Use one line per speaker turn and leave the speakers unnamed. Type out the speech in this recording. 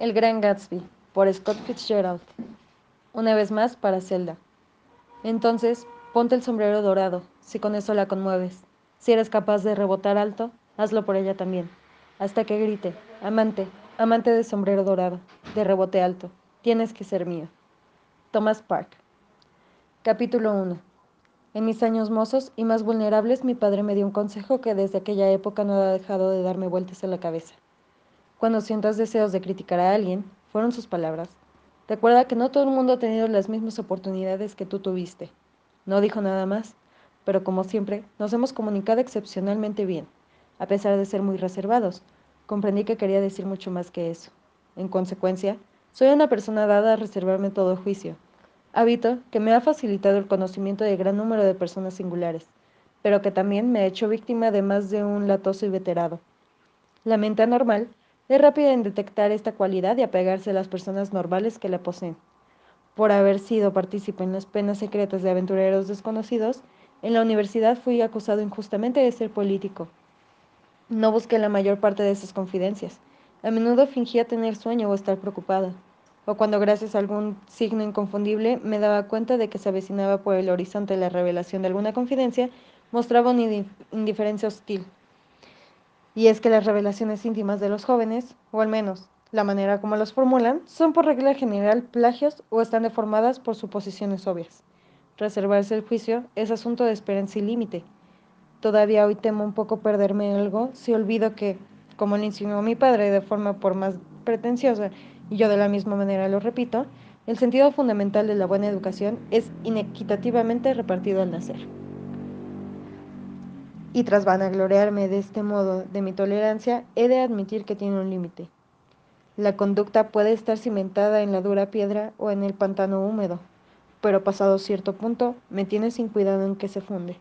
El Gran Gatsby, por Scott Fitzgerald. Una vez más para Zelda. Entonces, ponte el sombrero dorado, si con eso la conmueves. Si eres capaz de rebotar alto, hazlo por ella también. Hasta que grite, amante, amante de sombrero dorado, de rebote alto, tienes que ser mío. Thomas Park. Capítulo 1. En mis años mozos y más vulnerables, mi padre me dio un consejo que desde aquella época no ha dejado de darme vueltas en la cabeza. Cuando sientas deseos de criticar a alguien, fueron sus palabras. Recuerda que no todo el mundo ha tenido las mismas oportunidades que tú tuviste. No dijo nada más, pero como siempre, nos hemos comunicado excepcionalmente bien, a pesar de ser muy reservados. Comprendí que quería decir mucho más que eso. En consecuencia, soy una persona dada a reservarme todo juicio. Hábito que me ha facilitado el conocimiento de gran número de personas singulares, pero que también me ha hecho víctima de más de un latoso y veterado. La mente anormal es rápida en detectar esta cualidad y apegarse a las personas normales que la poseen. Por haber sido partícipe en las penas secretas de aventureros desconocidos, en la universidad fui acusado injustamente de ser político. No busqué la mayor parte de esas confidencias. A menudo fingía tener sueño o estar preocupada, o cuando gracias a algún signo inconfundible me daba cuenta de que se avecinaba por el horizonte la revelación de alguna confidencia, mostraba una indiferencia hostil. Y es que las revelaciones íntimas de los jóvenes, o al menos la manera como los formulan, son por regla general plagios o están deformadas por suposiciones obvias. Reservarse el juicio es asunto de esperanza y límite. Todavía hoy temo un poco perderme algo si olvido que, como le insinuó mi padre de forma por más pretenciosa, y yo de la misma manera lo repito, el sentido fundamental de la buena educación es inequitativamente repartido al nacer y tras vanagloriarme de este modo de mi tolerancia, he de admitir que tiene un límite. La conducta puede estar cimentada en la dura piedra o en el pantano húmedo, pero pasado cierto punto me tiene sin cuidado en que se funde.